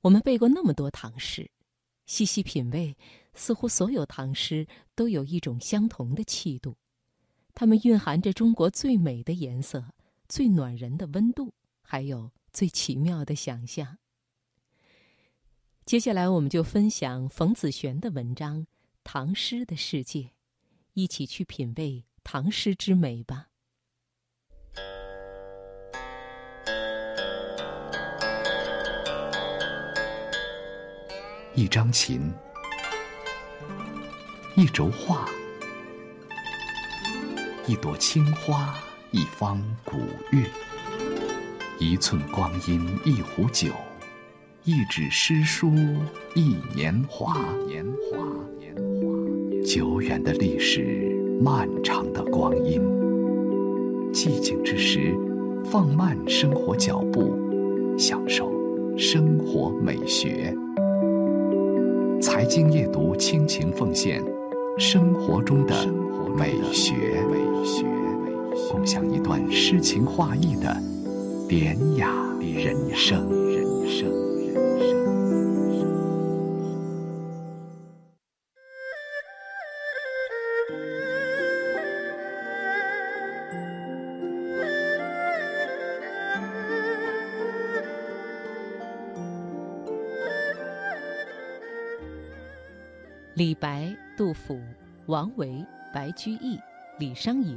我们背过那么多唐诗，细细品味，似乎所有唐诗都有一种相同的气度，它们蕴含着中国最美的颜色、最暖人的温度，还有最奇妙的想象。接下来，我们就分享冯子璇的文章《唐诗的世界》，一起去品味唐诗之美吧。一张琴，一轴画，一朵青花，一方古月，一寸光阴，一壶酒，一纸诗书，一年华。年华，年华，久远的历史，漫长的光阴。寂静之时，放慢生活脚步，享受生活美学。财经夜读，倾情奉献生活中的美学，共享一段诗情画意的典雅人生。李白、杜甫、王维、白居易、李商隐，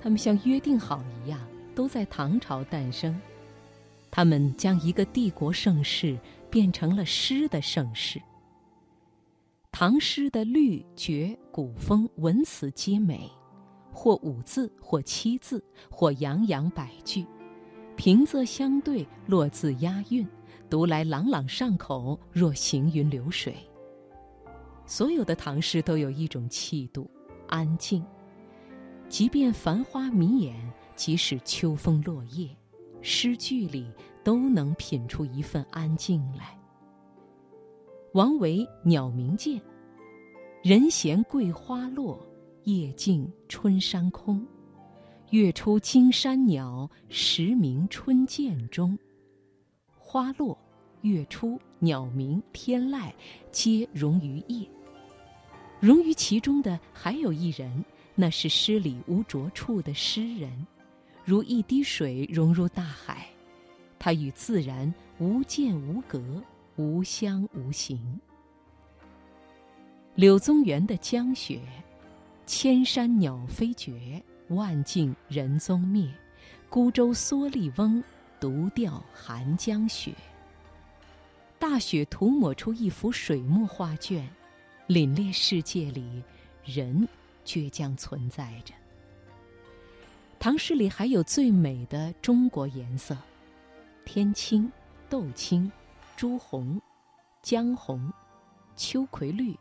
他们像约定好一样，都在唐朝诞生。他们将一个帝国盛世变成了诗的盛世。唐诗的律绝古风文辞皆美，或五字，或七字，或洋洋百句，平仄相对，落字押韵，读来朗朗上口，若行云流水。所有的唐诗都有一种气度，安静。即便繁花迷眼，即使秋风落叶，诗句里都能品出一份安静来。王维《鸟鸣涧》：“人闲桂花落，夜静春山空。月出惊山鸟，时鸣春涧中。”花落、月出、鸟鸣、天籁，皆融于夜。融于其中的还有一人，那是诗里无着处的诗人，如一滴水融入大海，他与自然无间无隔，无相无形。柳宗元的《江雪》：“千山鸟飞绝，万径人踪灭。孤舟蓑笠翁，独钓寒江雪。”大雪涂抹出一幅水墨画卷。凛冽世界里，人倔强存在着。唐诗里还有最美的中国颜色：天青、豆青、朱红、姜红、秋葵绿、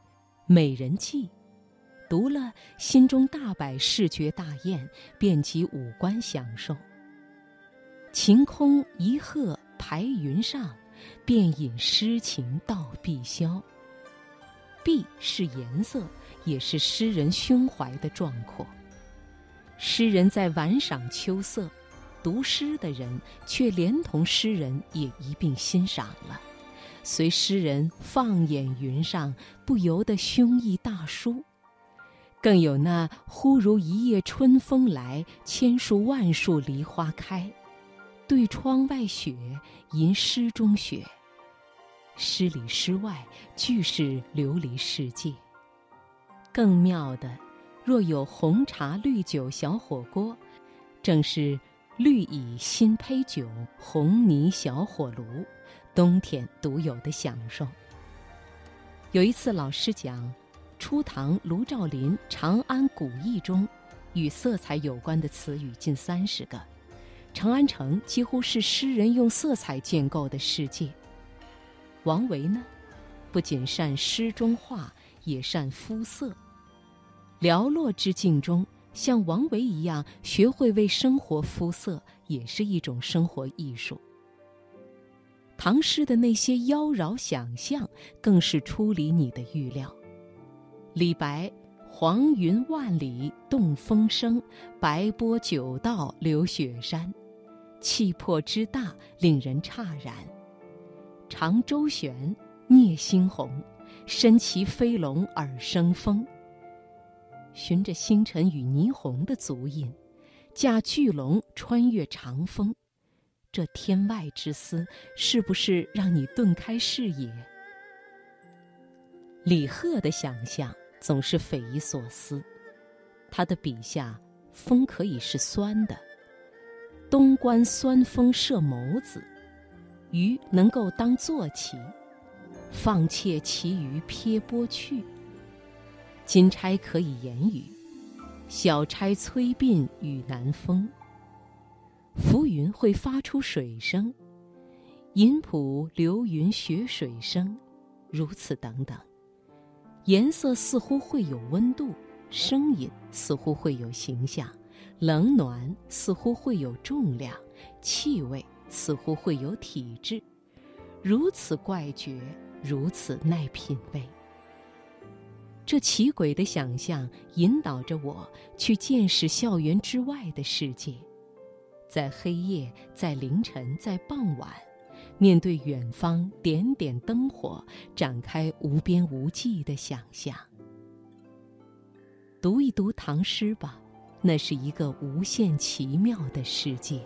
美人计。读了，心中大摆视觉大宴，遍及五官享受。晴空一鹤排云上，便引诗情到碧霄。碧是颜色，也是诗人胸怀的壮阔。诗人在玩赏秋色，读诗的人却连同诗人也一并欣赏了，随诗人放眼云上，不由得胸臆大舒。更有那“忽如一夜春风来，千树万树梨花开”，对窗外雪，吟诗中雪。诗里诗外俱是琉璃世界。更妙的，若有红茶绿酒小火锅，正是绿蚁新醅酒，红泥小火炉，冬天独有的享受。有一次，老师讲，初唐卢照邻《长安古意》中，与色彩有关的词语近三十个，长安城几乎是诗人用色彩建构的世界。王维呢，不仅善诗中画，也善肤色。寥落之境中，像王维一样学会为生活肤色，也是一种生活艺术。唐诗的那些妖娆想象，更是出离你的预料。李白：“黄云万里动风声，白波九道流雪山。”气魄之大，令人诧然。长周旋，聂猩红，身骑飞龙耳生风。循着星辰与霓虹的足印，驾巨龙穿越长风，这天外之思，是不是让你顿开视野？李贺的想象总是匪夷所思，他的笔下，风可以是酸的。东关酸风射眸子，鱼能够当坐骑，放妾其鱼撇波去。金钗可以言语，小钗催鬓与南风。浮云会发出水声，银浦流云学水声，如此等等。颜色似乎会有温度，声音似乎会有形象。冷暖似乎会有重量，气味似乎会有体质，如此怪绝，如此耐品味。这奇诡的想象引导着我去见识校园之外的世界，在黑夜，在凌晨，在傍晚，面对远方点点灯火，展开无边无际的想象。读一读唐诗吧。那是一个无限奇妙的世界。